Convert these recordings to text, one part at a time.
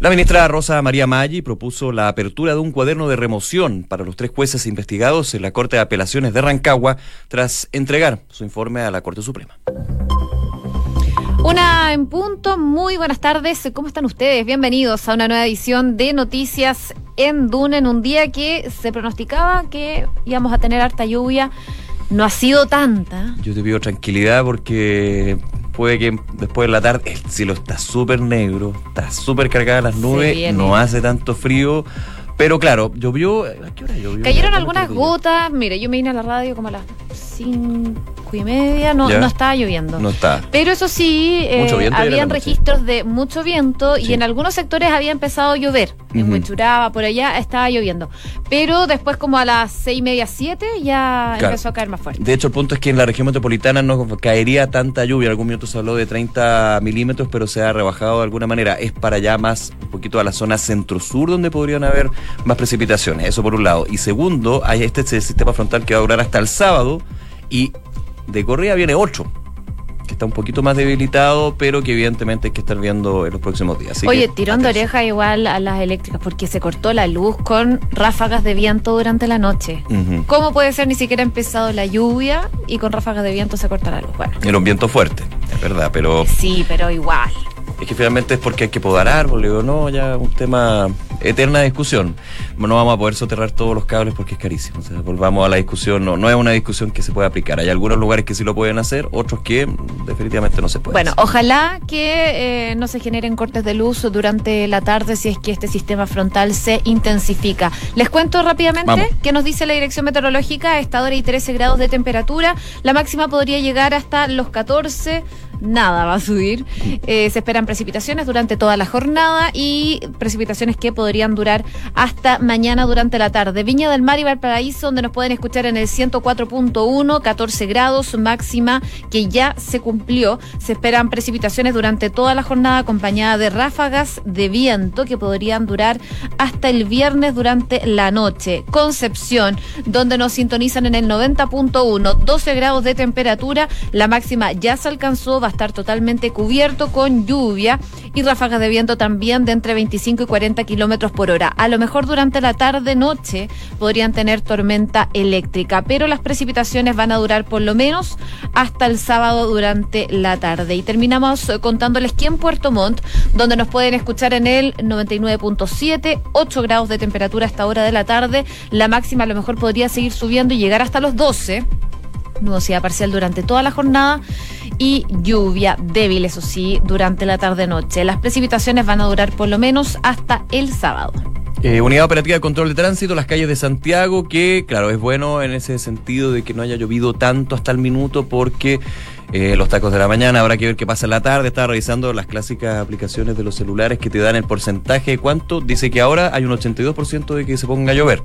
La ministra Rosa María Maggi propuso la apertura de un cuaderno de remoción para los tres jueces investigados en la Corte de Apelaciones de Rancagua tras entregar su informe a la Corte Suprema. Una en punto, muy buenas tardes. ¿Cómo están ustedes? Bienvenidos a una nueva edición de Noticias en Duna en un día que se pronosticaba que íbamos a tener harta lluvia. No ha sido tanta. Yo te pido tranquilidad porque puede que después de la tarde el cielo está súper negro, está súper cargada las nubes, no hace tanto frío. Pero claro, llovió. ¿A qué hora llovió? Cayeron algunas gotas. Mire, yo me vine a la radio como a las 5 y media, no, no estaba lloviendo. No está. Pero eso sí, eh, habían registros de mucho viento y en algunos sectores había empezado a llover. En Huechuraba, por allá, estaba lloviendo. Pero después, como a las seis y media, siete, ya empezó a caer más fuerte. De hecho, el punto es que en la región metropolitana no caería tanta lluvia. Algún minuto se habló de 30 milímetros, pero se ha rebajado de alguna manera. Es para allá más, un poquito a la zona centro-sur, donde podrían haber más precipitaciones. Eso por un lado. Y segundo, hay este sistema frontal que va a durar hasta el sábado y de corrida viene 8 que está un poquito más debilitado, pero que evidentemente hay que estar viendo en los próximos días. Oye, tirón de oreja igual a las eléctricas, porque se cortó la luz con ráfagas de viento durante la noche. ¿Cómo puede ser ni siquiera empezado la lluvia y con ráfagas de viento se corta la luz? Bueno. Era un viento fuerte, es verdad, pero... Sí, pero igual. Es que finalmente es porque hay que podar árboles o no, ya un tema eterna discusión. No vamos a poder soterrar todos los cables porque es carísimo. O sea, volvamos a la discusión, no, no es una discusión que se pueda aplicar. Hay algunos lugares que sí lo pueden hacer, otros que definitivamente no se pueden. Bueno, ojalá que eh, no se generen cortes de luz durante la tarde si es que este sistema frontal se intensifica. Les cuento rápidamente qué nos dice la dirección meteorológica. A esta hora y 13 grados de temperatura. La máxima podría llegar hasta los 14 nada va a subir. Eh, se esperan precipitaciones durante toda la jornada y precipitaciones que podrían durar hasta mañana durante la tarde. Viña del Mar y Valparaíso, donde nos pueden escuchar en el 104.1, 14 grados máxima que ya se cumplió. Se esperan precipitaciones durante toda la jornada acompañada de ráfagas de viento que podrían durar hasta el viernes durante la noche. Concepción, donde nos sintonizan en el 90.1, 12 grados de temperatura. La máxima ya se alcanzó a estar totalmente cubierto con lluvia y ráfagas de viento también de entre 25 y 40 kilómetros por hora. A lo mejor durante la tarde-noche podrían tener tormenta eléctrica, pero las precipitaciones van a durar por lo menos hasta el sábado durante la tarde. Y terminamos eh, contándoles que en Puerto Montt, donde nos pueden escuchar en el 99.7, 8 grados de temperatura a esta hora de la tarde, la máxima a lo mejor podría seguir subiendo y llegar hasta los 12 nubosidad parcial durante toda la jornada y lluvia débil, eso sí, durante la tarde-noche. Las precipitaciones van a durar por lo menos hasta el sábado. Eh, unidad Operativa de Control de Tránsito, las calles de Santiago, que claro, es bueno en ese sentido de que no haya llovido tanto hasta el minuto porque eh, los tacos de la mañana, habrá que ver qué pasa en la tarde. Estaba revisando las clásicas aplicaciones de los celulares que te dan el porcentaje de cuánto. Dice que ahora hay un 82% de que se ponga a llover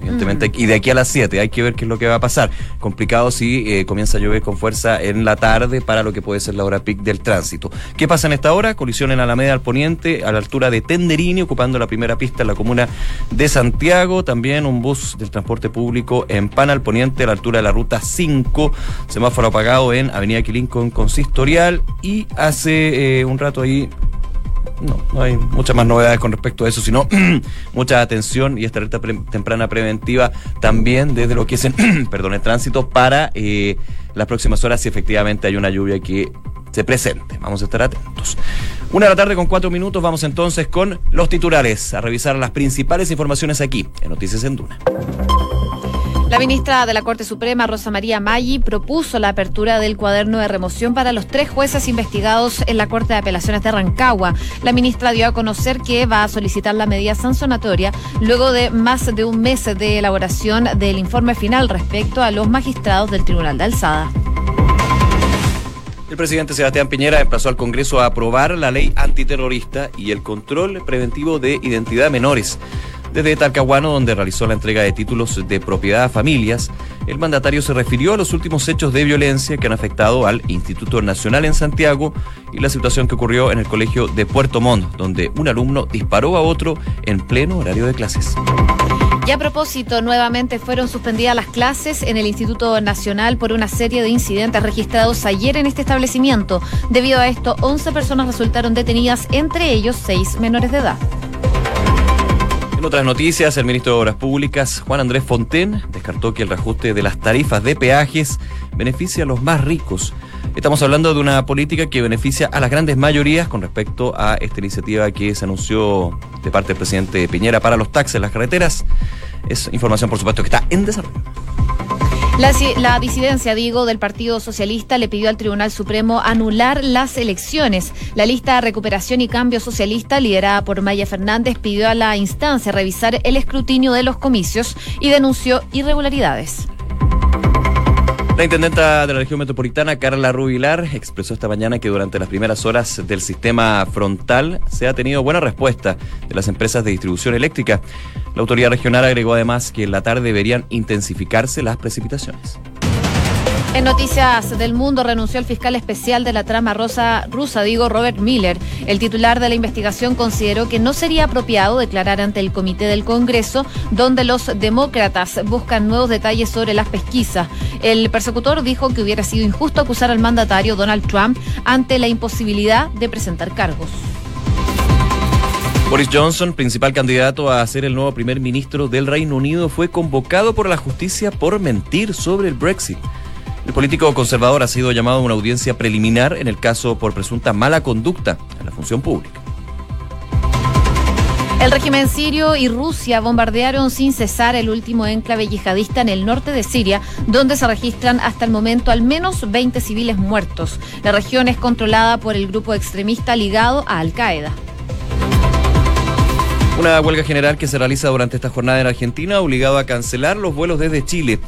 evidentemente. Y de aquí a las 7 hay que ver qué es lo que va a pasar. Complicado si eh, comienza a llover con fuerza en la tarde para lo que puede ser la hora pic del tránsito. ¿Qué pasa en esta hora? Colisión en Alameda al Poniente, a la altura de Tenderini, ocupando la primera pista en la comuna de Santiago. También un bus del transporte público en Pana al Poniente, a la altura de la ruta 5. Semáforo apagado en Avenida Quilín con Consistorial. Y hace eh, un rato ahí no, no hay muchas más novedades con respecto a eso, sino mucha atención y esta alerta temprana preventiva también desde lo que es el, perdón, el tránsito para eh, las próximas horas si efectivamente hay una lluvia que se presente. Vamos a estar atentos. Una de la tarde con cuatro minutos, vamos entonces con los titulares, a revisar las principales informaciones aquí en Noticias en Duna. La ministra de la Corte Suprema, Rosa María Maggi, propuso la apertura del cuaderno de remoción para los tres jueces investigados en la Corte de Apelaciones de Rancagua. La ministra dio a conocer que va a solicitar la medida sancionatoria luego de más de un mes de elaboración del informe final respecto a los magistrados del Tribunal de Alzada. El presidente Sebastián Piñera emplazó al Congreso a aprobar la ley antiterrorista y el control preventivo de identidad de menores. Desde Talcahuano, donde realizó la entrega de títulos de propiedad a familias, el mandatario se refirió a los últimos hechos de violencia que han afectado al Instituto Nacional en Santiago y la situación que ocurrió en el colegio de Puerto Montt, donde un alumno disparó a otro en pleno horario de clases. Y a propósito, nuevamente fueron suspendidas las clases en el Instituto Nacional por una serie de incidentes registrados ayer en este establecimiento. Debido a esto, 11 personas resultaron detenidas, entre ellos 6 menores de edad. Otras noticias, el ministro de Obras Públicas, Juan Andrés Fonten, descartó que el reajuste de las tarifas de peajes beneficia a los más ricos. Estamos hablando de una política que beneficia a las grandes mayorías con respecto a esta iniciativa que se anunció de parte del presidente Piñera para los taxis en las carreteras. Es información, por supuesto, que está en desarrollo. La, disidencia, digo, del Partido Socialista le pidió al Tribunal Supremo anular las elecciones. La lista Recuperación y Cambio Socialista, liderada por Maya Fernández, pidió a la instancia revisar el escrutinio de los comicios y denunció irregularidades. La intendenta de la región metropolitana, Carla Rubilar, expresó esta mañana que durante las primeras horas del sistema frontal se ha tenido buena respuesta de las empresas de distribución eléctrica. La autoridad regional agregó además que en la tarde deberían intensificarse las precipitaciones. En Noticias del Mundo renunció el fiscal especial de la trama rosa, rusa, digo Robert Miller. El titular de la investigación consideró que no sería apropiado declarar ante el Comité del Congreso, donde los demócratas buscan nuevos detalles sobre las pesquisas. El persecutor dijo que hubiera sido injusto acusar al mandatario Donald Trump ante la imposibilidad de presentar cargos. Boris Johnson, principal candidato a ser el nuevo primer ministro del Reino Unido, fue convocado por la justicia por mentir sobre el Brexit. El político conservador ha sido llamado a una audiencia preliminar en el caso por presunta mala conducta en la función pública. El régimen sirio y Rusia bombardearon sin cesar el último enclave yihadista en el norte de Siria, donde se registran hasta el momento al menos 20 civiles muertos. La región es controlada por el grupo extremista ligado a Al-Qaeda. Una huelga general que se realiza durante esta jornada en Argentina ha obligado a cancelar los vuelos desde Chile.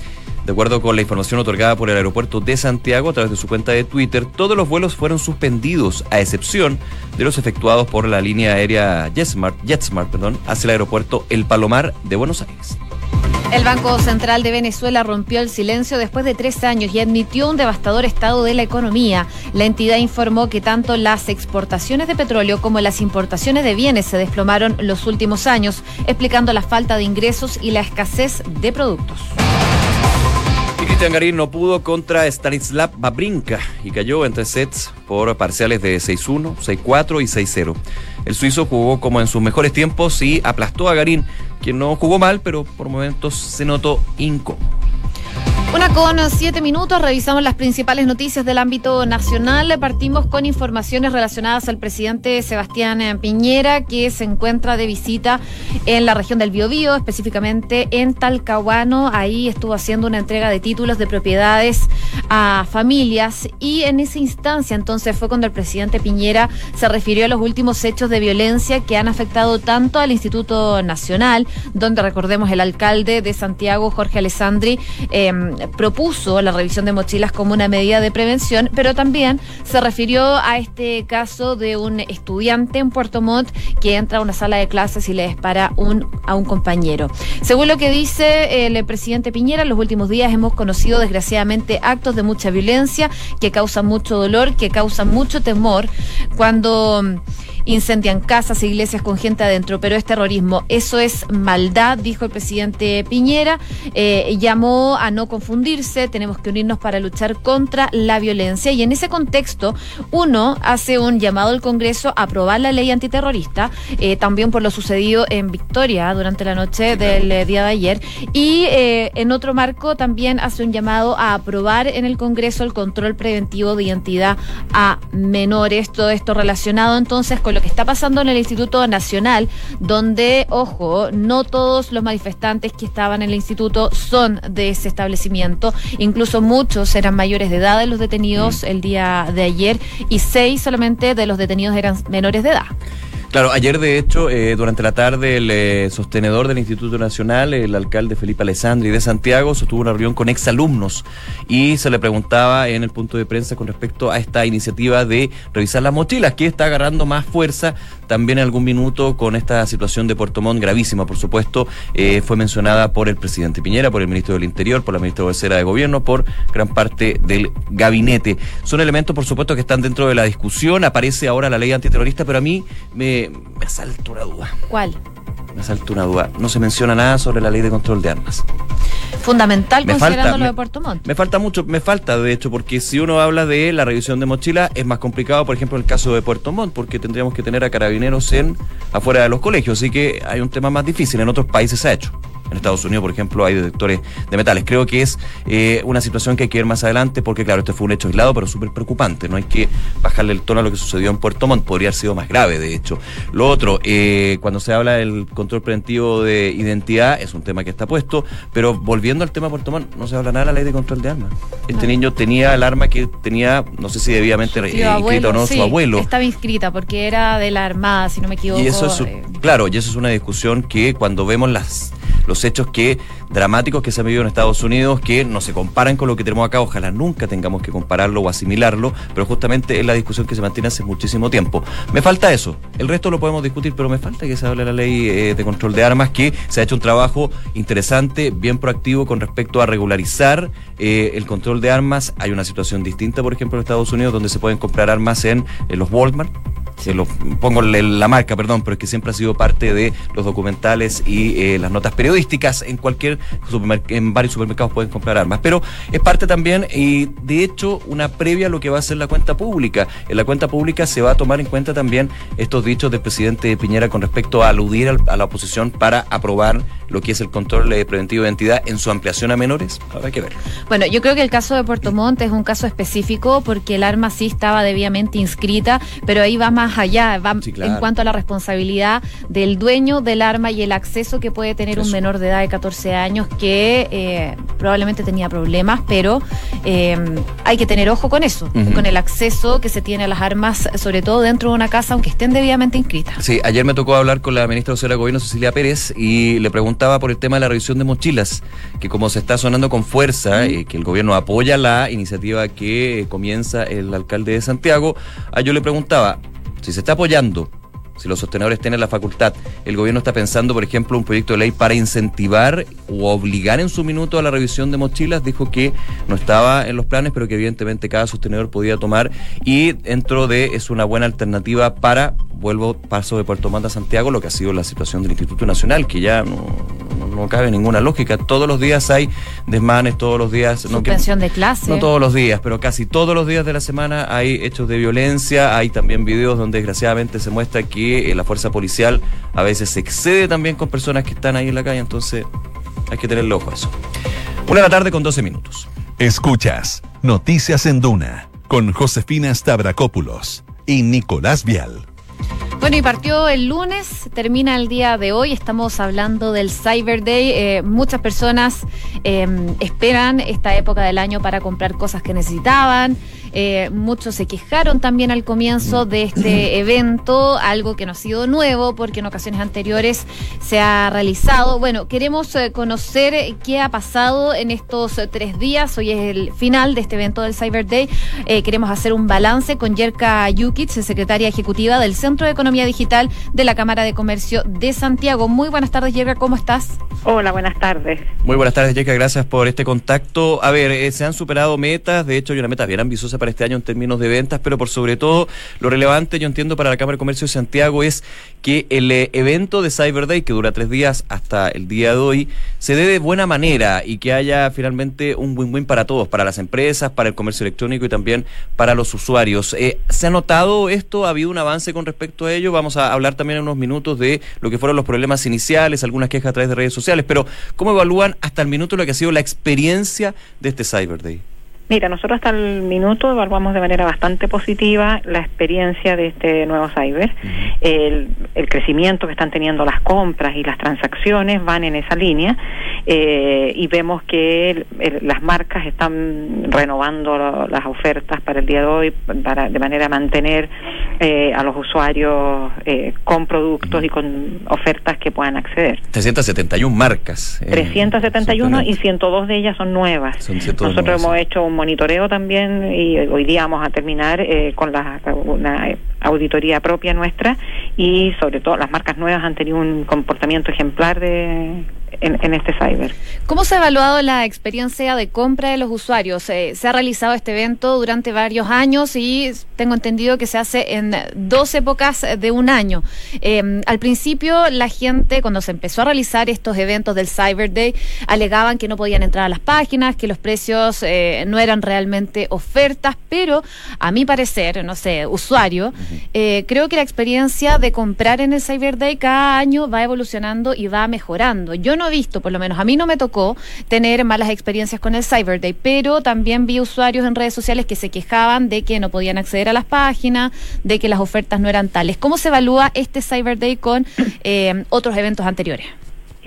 De acuerdo con la información otorgada por el aeropuerto de Santiago a través de su cuenta de Twitter, todos los vuelos fueron suspendidos, a excepción de los efectuados por la línea aérea JetSmart, JetSmart perdón, hacia el aeropuerto El Palomar de Buenos Aires. El Banco Central de Venezuela rompió el silencio después de tres años y admitió un devastador estado de la economía. La entidad informó que tanto las exportaciones de petróleo como las importaciones de bienes se desplomaron los últimos años, explicando la falta de ingresos y la escasez de productos. Cristian Garín no pudo contra Stanislav Babrinka y cayó en tres sets por parciales de 6-1, 6-4 y 6-0. El suizo jugó como en sus mejores tiempos y aplastó a Garín, quien no jugó mal, pero por momentos se notó incómodo. Una con siete minutos, revisamos las principales noticias del ámbito nacional. Partimos con informaciones relacionadas al presidente Sebastián Piñera, que se encuentra de visita en la región del Biobío, específicamente en Talcahuano. Ahí estuvo haciendo una entrega de títulos de propiedades a familias y en esa instancia entonces fue cuando el presidente Piñera se refirió a los últimos hechos de violencia que han afectado tanto al Instituto Nacional, donde recordemos el alcalde de Santiago, Jorge Alessandri, eh, propuso la revisión de mochilas como una medida de prevención, pero también se refirió a este caso de un estudiante en Puerto Montt que entra a una sala de clases y le dispara un, a un compañero. Según lo que dice el presidente Piñera, en los últimos días hemos conocido desgraciadamente actos de mucha violencia que causan mucho dolor, que causan mucho temor. Cuando incendian casas iglesias con gente adentro, pero es terrorismo. Eso es maldad, dijo el presidente Piñera. Eh, llamó a no confundirse, tenemos que unirnos para luchar contra la violencia. Y en ese contexto, uno hace un llamado al Congreso a aprobar la ley antiterrorista, eh, también por lo sucedido en Victoria durante la noche del eh, día de ayer. Y en otro marco también hace un llamado a aprobar en el Congreso el control preventivo de identidad a menores. Todo esto relacionado entonces con lo que está pasando en el Instituto Nacional, donde, ojo, no todos los manifestantes que estaban en el instituto son de ese establecimiento. Incluso muchos eran mayores de edad de los detenidos mm. el día de ayer y seis solamente de los detenidos eran menores de edad. Claro, ayer de hecho, eh, durante la tarde, el eh, sostenedor del Instituto Nacional, el alcalde Felipe Alessandri de Santiago, sostuvo una reunión con exalumnos y se le preguntaba en el punto de prensa con respecto a esta iniciativa de revisar las mochilas, que está agarrando más fuerza también en algún minuto con esta situación de Puerto Montt gravísima, por supuesto, eh, fue mencionada por el presidente Piñera, por el ministro del Interior, por la ministra vocera de Gobierno, por gran parte del gabinete. Son elementos, por supuesto, que están dentro de la discusión. Aparece ahora la ley antiterrorista, pero a mí me me, asalta una duda. ¿Cuál? me salta una duda. No se menciona nada sobre la ley de control de armas. Fundamental considerando lo de Puerto Montt. Me falta mucho, me falta de hecho, porque si uno habla de la revisión de mochila, es más complicado, por ejemplo, en el caso de Puerto Montt, porque tendríamos que tener a carabineros en afuera de los colegios, así que hay un tema más difícil. En otros países se ha hecho. En Estados Unidos, por ejemplo, hay detectores de metales. Creo que es eh, una situación que hay que ver más adelante porque, claro, este fue un hecho aislado, pero súper preocupante. No hay que bajarle el tono a lo que sucedió en Puerto Montt. Podría haber sido más grave, de hecho. Lo otro, eh, cuando se habla del control preventivo de identidad, es un tema que está puesto, pero volviendo al tema Puerto Montt, no se habla nada de la ley de control de armas. Este niño tenía el arma que tenía, no sé si debidamente sí, inscrito o no, su abuelo. Estaba inscrita porque era de la Armada, si no me equivoco. Y eso es, claro, y eso es una discusión que cuando vemos las los hechos que dramáticos que se han vivido en Estados Unidos que no se comparan con lo que tenemos acá. Ojalá nunca tengamos que compararlo o asimilarlo, pero justamente es la discusión que se mantiene hace muchísimo tiempo. Me falta eso. El resto lo podemos discutir, pero me falta que se hable de la ley eh, de control de armas, que se ha hecho un trabajo interesante, bien proactivo con respecto a regularizar eh, el control de armas. Hay una situación distinta, por ejemplo, en Estados Unidos, donde se pueden comprar armas en, en los Walmart se lo pongo la marca, perdón, pero es que siempre ha sido parte de los documentales y eh, las notas periodísticas. En cualquier en varios supermercados pueden comprar armas, pero es parte también y de hecho una previa a lo que va a ser la cuenta pública. En la cuenta pública se va a tomar en cuenta también estos dichos del presidente Piñera con respecto a aludir a la oposición para aprobar lo que es el control preventivo de identidad en su ampliación a menores. Habrá que ver. Bueno, yo creo que el caso de Puerto Montt es un caso específico porque el arma sí estaba debidamente inscrita, pero ahí va más allá, va en cuanto a la responsabilidad del dueño del arma y el acceso que puede tener un menor de edad de 14 años que eh, probablemente tenía problemas, pero eh, hay que tener ojo con eso, con el acceso que se tiene a las armas, sobre todo dentro de una casa, aunque estén debidamente inscritas. Sí, ayer me tocó hablar con la ministra de Gobierno, Cecilia Pérez, y le preguntaba por el tema de la revisión de mochilas, que como se está sonando con fuerza, y eh, que el gobierno apoya la iniciativa que comienza el alcalde de Santiago, a yo le preguntaba, si se está apoyando, si los sostenedores tienen la facultad, el gobierno está pensando, por ejemplo, un proyecto de ley para incentivar o obligar en su minuto a la revisión de mochilas, dijo que no estaba en los planes, pero que evidentemente cada sostenedor podía tomar y dentro de es una buena alternativa para, vuelvo, paso de Puerto Montt a Santiago, lo que ha sido la situación del Instituto Nacional, que ya no, no cabe ninguna lógica. Todos los días hay desmanes, todos los días. Suspensión de clase. No todos los días, pero casi todos los días de la semana hay hechos de violencia. Hay también videos donde desgraciadamente se muestra que eh, la fuerza policial a veces se excede también con personas que están ahí en la calle. Entonces hay que tenerle ojo a eso. Una de la tarde con 12 minutos. Escuchas Noticias en Duna con Josefina Stavrakopoulos y Nicolás Vial. Bueno, y partió el lunes, termina el día de hoy, estamos hablando del Cyber Day. Eh, muchas personas em, esperan esta época del año para comprar cosas que necesitaban. Eh, muchos se quejaron también al comienzo de este evento, algo que no ha sido nuevo porque en ocasiones anteriores se ha realizado. Bueno, queremos eh, conocer qué ha pasado en estos tres días. Hoy es el final de este evento del Cyber Day. queremos hacer un balance con Yerka Yukic, secretaria ejecutiva del Centro de Economía Digital de la Cámara de Comercio de Santiago. Muy buenas tardes, Yerka, ¿cómo estás? Hola, buenas tardes. Muy buenas tardes, Yerka, gracias por este contacto. A ver, eh, se han superado metas, de hecho hay una meta bien ambiciosa para este año en términos de ventas, pero por sobre todo lo relevante, yo entiendo, para la Cámara de Comercio de Santiago es que el eh, evento de Cyber Day, que dura tres días hasta el día de hoy, se dé de buena manera y que haya finalmente un win-win para todos, para las empresas, para el comercio electrónico y también para los usuarios. Eh, ¿Se ha notado esto? ¿Ha habido un avance con respecto a ello? Vamos a hablar también en unos minutos de lo que fueron los problemas iniciales, algunas quejas a través de redes sociales, pero ¿cómo evalúan hasta el minuto lo que ha sido la experiencia de este Cyber Day? Mira, nosotros hasta el minuto evaluamos de manera bastante positiva la experiencia de este nuevo cyber. el, crecimiento que están teniendo las compras y las transacciones van en esa línea eh, y vemos que las marcas están renovando las ofertas para el día de hoy para de manera a mantener eh, a los usuarios eh, con productos y con ofertas que puedan acceder. 371 marcas. 371 y 102 de ellas son nuevas. Nosotros hemos hecho un monitoreo también y hoy día vamos a terminar eh, con la, una auditoría propia nuestra y sobre todo las marcas nuevas han tenido un comportamiento ejemplar de en, este cyber. ¿Cómo se ha evaluado la experiencia de compra de los usuarios? Eh, se ha realizado este evento durante varios años y tengo entendido que se hace en dos épocas de un año. Eh, al principio la gente, cuando se empezó a realizar estos eventos del Cyber Day, alegaban que no podían entrar a las páginas, que los precios eh, no eran realmente ofertas, pero a mi parecer, no sé, usuario, creo que la experiencia de comprar en el Cyber Day cada año va evolucionando y va mejorando. Yo no he visto, por lo menos a mí no me tocó tener malas experiencias con el Cyber Day, pero también vi usuarios en redes sociales que se quejaban de que no podían acceder a las páginas, de que las ofertas no eran tales. ¿Cómo se evalúa este Cyber Day con eh, otros eventos anteriores?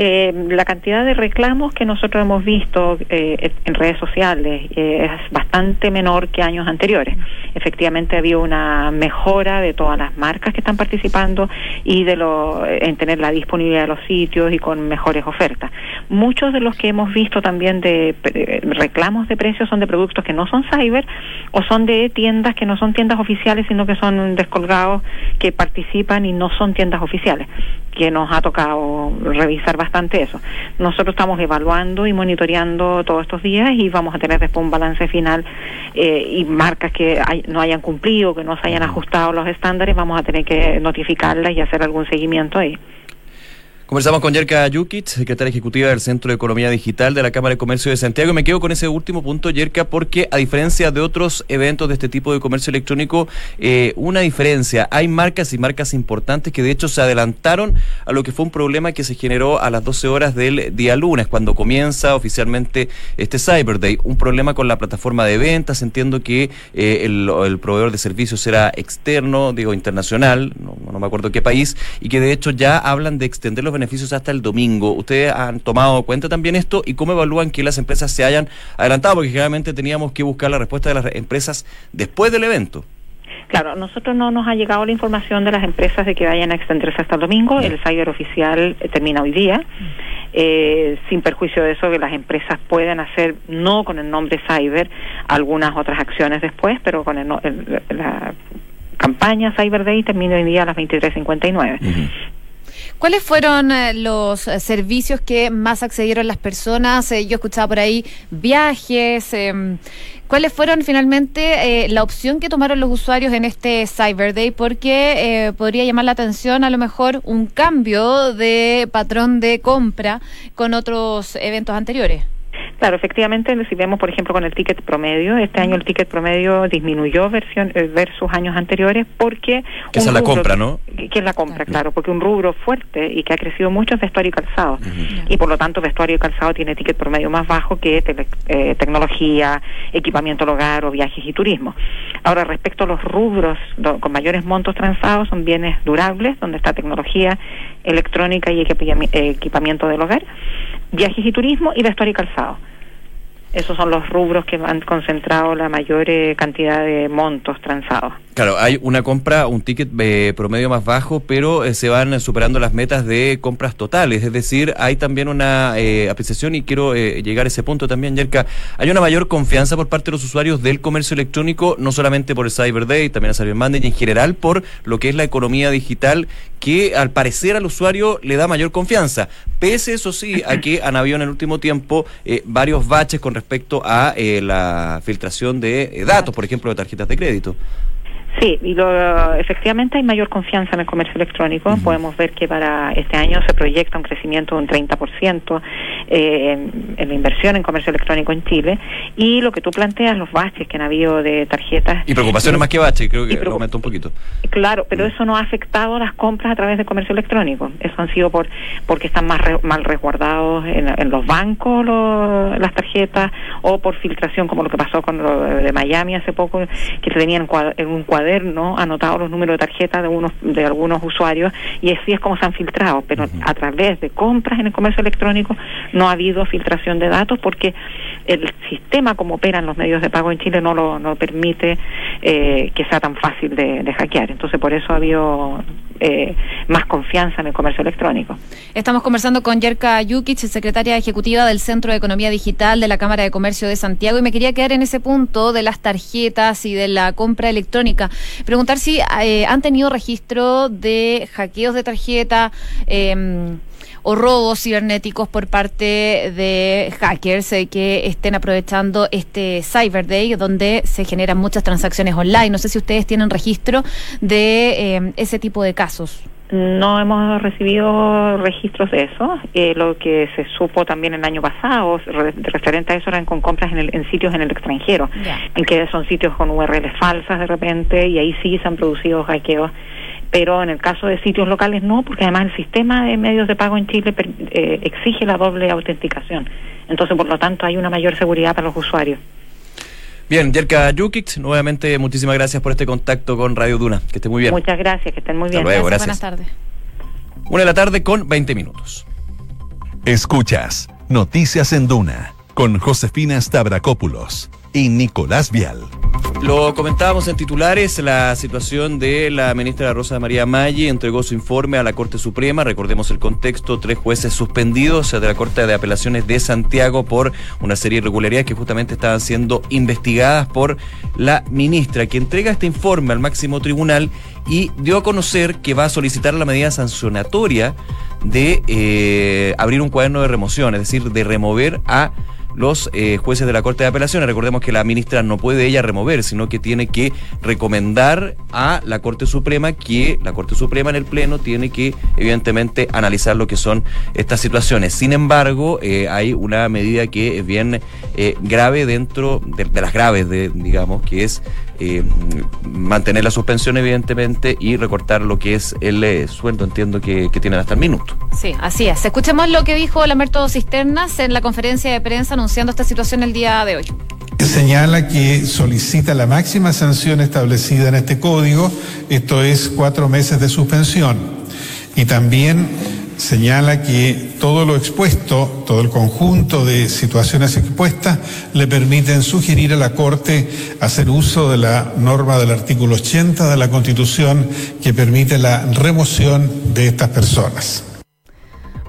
Eh, la cantidad de reclamos que nosotros hemos visto eh, en redes sociales eh, es bastante menor que años anteriores. Efectivamente, había una mejora de todas las marcas que están participando y de lo, en tener la disponibilidad de los sitios y con mejores ofertas. Muchos de los que hemos visto también de reclamos de precios son de productos que no son cyber o son de tiendas que no son tiendas oficiales, sino que son descolgados que participan y no son tiendas oficiales que nos ha tocado revisar bastante eso. Nosotros estamos evaluando y monitoreando todos estos días y vamos a tener después un balance final eh, y marcas que no hayan cumplido, que no se hayan ajustado los estándares, vamos a tener que notificarlas y hacer algún seguimiento ahí. Conversamos con Yerka Yukic, secretaria ejecutiva del Centro de Economía Digital de la Cámara de Comercio de Santiago. Y me quedo con ese último punto, Yerka, porque a diferencia de otros eventos de este tipo de comercio electrónico, eh, una diferencia. Hay marcas y marcas importantes que de hecho se adelantaron a lo que fue un problema que se generó a las 12 horas del día lunes, cuando comienza oficialmente este Cyber Day. Un problema con la plataforma de ventas. Entiendo que eh, el, proveedor de servicios era externo, digo internacional, no, no me acuerdo qué país, y que de hecho ya hablan de extender los beneficios hasta el domingo. ¿Ustedes han tomado cuenta también esto y cómo evalúan que las empresas se hayan adelantado? Porque generalmente teníamos que buscar la respuesta de las empresas después del evento. Claro, nosotros no nos ha llegado la información de las empresas de que vayan a extenderse hasta el domingo. El Cyber oficial eh, termina hoy día. Eh, sin perjuicio de eso, que las empresas pueden hacer, no con el nombre Cyber, algunas otras acciones después, pero con el, la campaña Cyber Day termina hoy día a las 23.59. ¿Cuáles fueron eh, los eh, servicios que más accedieron las personas? Eh, yo escuchaba por ahí viajes. Em, ¿Cuáles fueron finalmente la opción que tomaron los usuarios en este Cyber Day? Porque podría llamar la atención a lo mejor un cambio de patrón de compra con otros eventos anteriores. Claro, efectivamente, si vemos, por ejemplo, con el ticket promedio, este año el ticket promedio disminuyó versión, eh, versus años anteriores porque... Que es la compra, ¿no? Que, es la compra, claro, porque un rubro fuerte y que ha crecido mucho es vestuario y calzado. Y por lo tanto, vestuario y calzado tiene ticket promedio más bajo que eh, tecnología, equipamiento del hogar o viajes y turismo. Ahora, respecto a los rubros con mayores montos transados, son bienes durables, donde está tecnología, electrónica y equipamiento del hogar, viajes y turismo y vestuario y calzado. Esos son los rubros que han concentrado la mayor eh, cantidad de montos transados. Claro, hay una compra, un ticket eh, promedio más bajo, pero eh, se van superando las metas de compras totales. Es decir, hay también una apreciación y quiero llegar a ese punto también, Yerka. Hay una mayor confianza por parte de los usuarios del comercio electrónico, no solamente por el Cyber Day, también a Cyber Monday y en general por lo que es la economía digital, que al parecer al usuario le da mayor confianza. Pese, eso sí, a que han habido en el último tiempo varios baches con respecto a eh, la filtración de eh, datos, por ejemplo, de tarjetas de crédito. Sí, y lo, efectivamente hay mayor confianza en el comercio electrónico. Podemos ver que para este año se proyecta un crecimiento de un 30% eh, en, la inversión en comercio electrónico en Chile. Y lo que tú planteas, los baches que han habido de tarjetas. Y preocupaciones más que baches, creo que lo aumenta un poquito. Claro, pero eso no ha afectado las compras a través del comercio electrónico. Eso han sido por porque están más mal resguardados en, los bancos las tarjetas o por filtración, como lo que pasó con lo de Miami hace poco, que se tenían en un cuadro no anotado los números de tarjeta de unos de algunos usuarios y así es como se han filtrado, pero a través de compras en el comercio electrónico no ha habido filtración de datos porque el sistema como operan los medios de pago en Chile no lo no permite eh, que sea tan fácil de, hackear. Entonces por eso ha habido eh, más confianza en el comercio electrónico. Estamos conversando con Yerka Yukic, secretaria ejecutiva del Centro de Economía Digital de la Cámara de Comercio de Santiago, y me quería quedar en ese punto de las tarjetas y de la compra electrónica. Preguntar si eh, han tenido registro de hackeos de tarjeta. Eh, o robos cibernéticos por parte de hackers eh, que estén aprovechando este Cyber Day, donde se generan muchas transacciones online. No sé si ustedes tienen registro de eh, ese tipo de casos. No hemos recibido registros de eso. Eh, lo que se supo también el año pasado, referente a eso, eran con compras en, en sitios en el extranjero, en que son sitios con URLs falsas de repente, y ahí sí se han producido hackeos pero en el caso de sitios locales no, porque además el sistema de medios de pago en Chile eh, exige la doble autenticación. Entonces, por lo tanto, hay una mayor seguridad para los usuarios. Bien, Yerka Yukic, nuevamente muchísimas gracias por este contacto con Radio Duna. Que esté muy bien. Muchas gracias, que estén muy bien. luego, gracias. Buenas tardes. Una de la tarde con 20 minutos. Escuchas Noticias en Duna con Josefina Stavrakopoulos y Nicolás Vial. Lo comentábamos en titulares, la situación de la ministra Rosa María Maggi entregó su informe a la Corte Suprema, recordemos el contexto, tres jueces suspendidos de la Corte de Apelaciones de Santiago por una serie de irregularidades que justamente estaban siendo investigadas por la ministra, que entrega este informe al máximo tribunal y dio a conocer que va a solicitar la medida sancionatoria de eh, abrir un cuaderno de remoción, es decir, de remover a los eh, jueces de la Corte de Apelaciones. Recordemos que la ministra no puede ella remover, sino que tiene que recomendar a la Corte Suprema que la Corte Suprema en el Pleno tiene que, evidentemente, analizar lo que son estas situaciones. Sin embargo, eh, hay una medida que es bien eh, grave dentro de, de, las graves, de, digamos, que es eh, mantener la suspensión, evidentemente, y recortar lo que es el eh, sueldo, entiendo que, tienen hasta el minuto. Sí, así es. Escuchemos lo que dijo Lamerto Cisternas en la conferencia de prensa anunciando esta situación el día de hoy señala que solicita la máxima sanción establecida en este código, esto es cuatro meses de suspensión. Y también señala que todo lo expuesto, todo el conjunto de situaciones expuestas, le permiten sugerir a la Corte hacer uso de la norma del artículo 80 de la Constitución que permite la remoción de estas personas.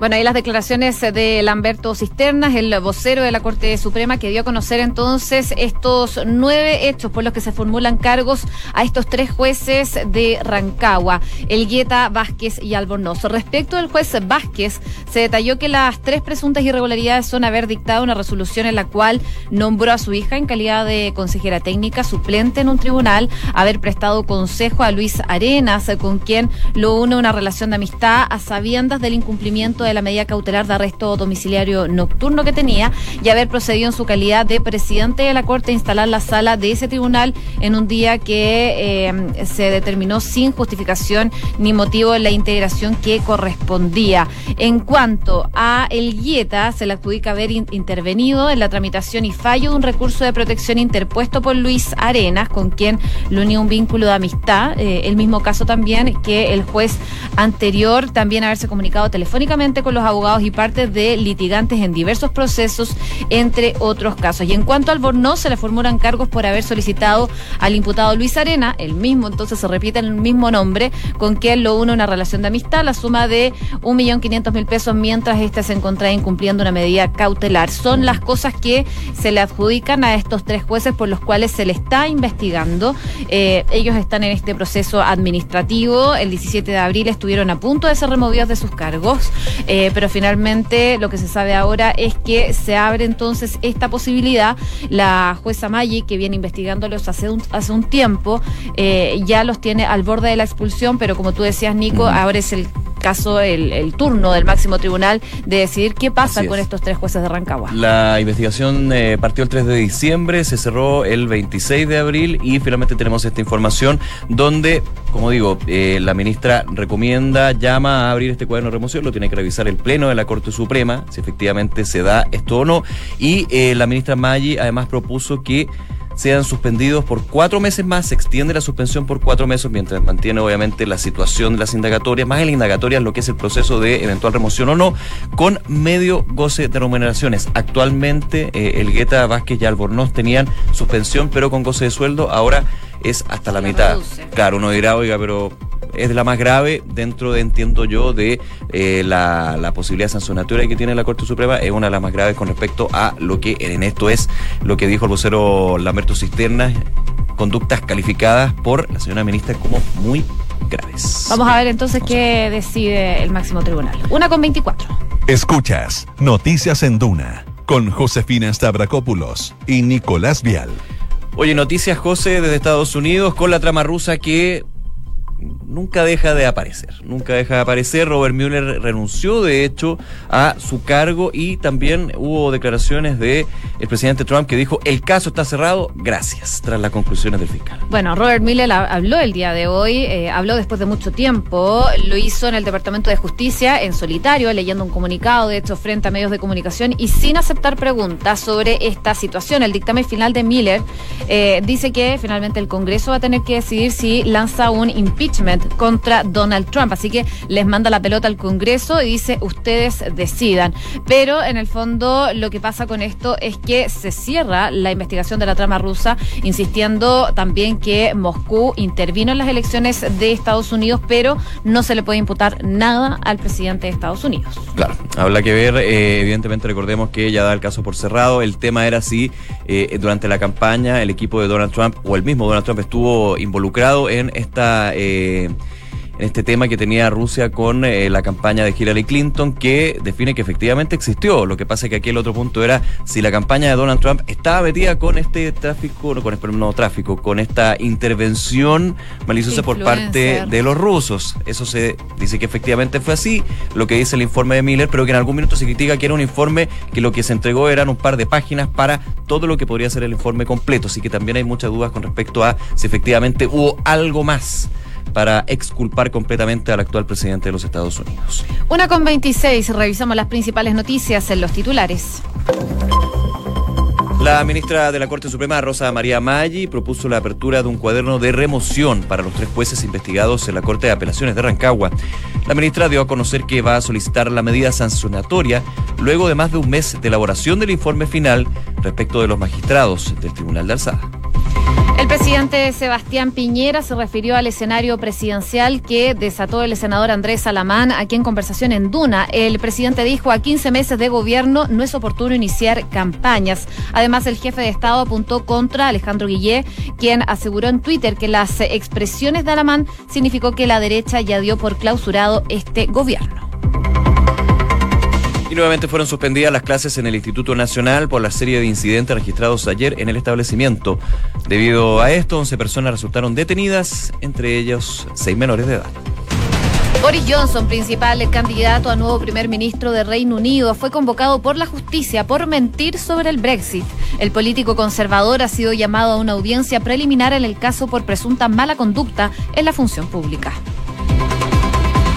Bueno, ahí las declaraciones de Lamberto Cisternas, el vocero de la Corte Suprema, que dio a conocer entonces estos nueve hechos por los que se formulan cargos a estos tres jueces de Rancagua, Elgueta, Vázquez y Albornoz. Respecto del juez Vázquez, se detalló que las tres presuntas irregularidades son haber dictado una resolución en la cual nombró a su hija en calidad de consejera técnica suplente en un tribunal, haber prestado consejo a Luis Arenas, con quien lo une una relación de amistad a sabiendas del incumplimiento de la medida cautelar de arresto domiciliario nocturno que tenía y haber procedido en su calidad de presidente de la Corte a instalar la sala de ese tribunal en un día que eh, se determinó sin justificación ni motivo la integración que correspondía. En cuanto a el Guieta, se le adjudica haber intervenido en la tramitación y fallo de un recurso de protección interpuesto por Luis Arenas, con quien le unió un vínculo de amistad. Eh, el mismo caso también que el juez anterior también haberse comunicado telefónicamente con los abogados y partes de litigantes en diversos procesos, entre otros casos. Y en cuanto al Borno, se le formulan cargos por haber solicitado al imputado Luis Arena, el mismo, entonces se repite el mismo nombre, con quien lo une una relación de amistad, la suma de un millón quinientos mil pesos mientras éste se encontraba incumpliendo una medida cautelar. Son las cosas que se le adjudican a estos tres jueces por los cuales se le está investigando. Eh, ellos están en este proceso administrativo. El 17 de abril estuvieron a punto de ser removidos de sus cargos. Eh, pero finalmente lo que se sabe ahora es que se abre entonces esta posibilidad. La jueza Maggi, que viene investigándolos hace un, hace un tiempo, eh, ya los tiene al borde de la expulsión, pero como tú decías, Nico, ahora es el caso, el, turno del máximo tribunal de decidir qué pasa con estos tres jueces de Rancagua. La investigación eh, partió el 3 de diciembre, se cerró el 26 de abril y finalmente tenemos esta información donde, como digo, eh, la ministra recomienda, llama a abrir este cuaderno de remoción, lo tiene que revisar el Pleno de la Corte Suprema, si efectivamente se da esto o no, y eh, la ministra Maggi además propuso que sean suspendidos por cuatro meses más, se extiende la suspensión por cuatro meses mientras mantiene obviamente la situación de las indagatorias, más en la indagatoria lo que es el proceso de eventual remoción o no, con medio goce de remuneraciones. Actualmente eh, el Gueta Vázquez y Albornoz tenían suspensión pero con goce de sueldo, ahora es hasta la mitad. Claro, uno dirá, oiga, pero es la más grave dentro de, entiendo yo, de eh, la, la, posibilidad sancionatoria que tiene la Corte Suprema, es una de las más graves con respecto a lo que en esto es lo que dijo el vocero Lamberto Cisterna, conductas calificadas por la señora ministra como muy graves. Vamos a ver entonces qué decide el máximo tribunal. Una con 24. Escuchas Noticias en Duna con Josefina Stavrakopoulos y Nicolás Vial. Oye, noticias, José, desde Estados Unidos con la trama rusa que nunca deja de aparecer, nunca deja de aparecer. Robert Mueller renunció, de hecho, a su cargo y también hubo declaraciones de el presidente Trump que dijo el caso está cerrado, gracias, tras las conclusiones del fiscal. Bueno, Robert Mueller habló el día de hoy, eh, habló después de mucho tiempo, lo hizo en el Departamento de Justicia en solitario, leyendo un comunicado, de hecho, frente a medios de comunicación y sin aceptar preguntas sobre esta situación. El dictamen final de Miller eh, dice que finalmente el Congreso va a tener que decidir si lanza un impeachment contra Donald Trump. Así que les manda la pelota al Congreso y dice, ustedes decidan. Pero en el fondo lo que pasa con esto es que se cierra la investigación de la trama rusa, insistiendo también que Moscú intervino en las elecciones de Estados Unidos, pero no se le puede imputar nada al presidente de Estados Unidos. Claro, habla que ver, eh, evidentemente recordemos que ya da el caso por cerrado. El tema era si eh, durante la campaña el equipo de Donald Trump o el mismo Donald Trump estuvo involucrado en esta... Eh, en este tema que tenía Rusia con eh, la campaña de Hillary Clinton, que define que efectivamente existió. Lo que pasa es que aquí el otro punto era si la campaña de Donald Trump estaba metida con este tráfico, no con este no, tráfico, con esta intervención maliciosa por parte de los rusos. Eso se dice que efectivamente fue así, lo que dice el informe de Miller, pero que en algún minuto se critica que era un informe que lo que se entregó eran un par de páginas para todo lo que podría ser el informe completo. Así que también hay muchas dudas con respecto a si efectivamente hubo algo más para exculpar completamente al actual presidente de los Estados Unidos. Una con 26, revisamos las principales noticias en los titulares. La ministra de la Corte Suprema, Rosa María Maggi, propuso la apertura de un cuaderno de remoción para los tres jueces investigados en la Corte de Apelaciones de Rancagua. La ministra dio a conocer que va a solicitar la medida sancionatoria luego de más de un mes de elaboración del informe final respecto de los magistrados del Tribunal de Alzada. El presidente Sebastián Piñera se refirió al escenario presidencial que desató el senador Andrés Salamán aquí en conversación en Duna. El presidente dijo a 15 meses de gobierno no es oportuno iniciar campañas. Además, el jefe de Estado apuntó contra Alejandro Guillé, quien aseguró en Twitter que las expresiones de Alamán significó que la derecha ya dio por clausurado este gobierno. Y nuevamente fueron suspendidas las clases en el Instituto Nacional por la serie de incidentes registrados ayer en el establecimiento. Debido a esto, 11 personas resultaron detenidas, entre ellos 6 menores de edad. Boris Johnson, principal candidato a nuevo primer ministro de Reino Unido, fue convocado por la justicia por mentir sobre el Brexit. El político conservador ha sido llamado a una audiencia preliminar en el caso por presunta mala conducta en la función pública.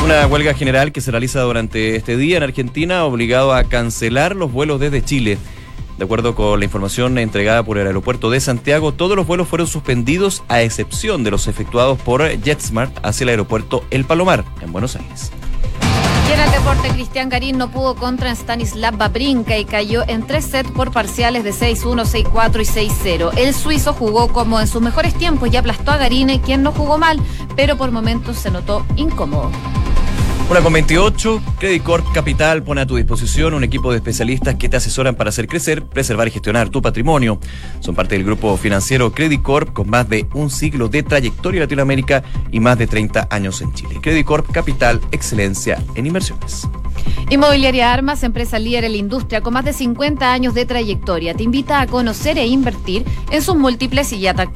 Una huelga general que se realiza durante este día en Argentina ha obligado a cancelar los vuelos desde Chile. De acuerdo con la información entregada por el aeropuerto de Santiago, todos los vuelos fueron suspendidos a excepción de los efectuados por JetSmart hacia el aeropuerto El Palomar, en Buenos Aires. Y en el deporte, Cristian Garín no pudo contra Stanislav Babrinka y cayó en tres sets por parciales de 6-1, 6-4 y 6-0. El suizo jugó como en sus mejores tiempos y aplastó a Garín, quien no jugó mal, pero por momentos se notó incómodo. Una con 28, Credit Corp Capital pone a tu disposición un equipo de especialistas que te asesoran para hacer crecer, preservar y gestionar tu patrimonio. Son parte del grupo financiero Credit Corp con más de un siglo de trayectoria en Latinoamérica y más de 30 años en Chile. Credit Corp Capital, excelencia en inversiones. Inmobiliaria Armas, empresa líder en la industria con más de 50 años de trayectoria, te invita a conocer e invertir en sus múltiples y atractivos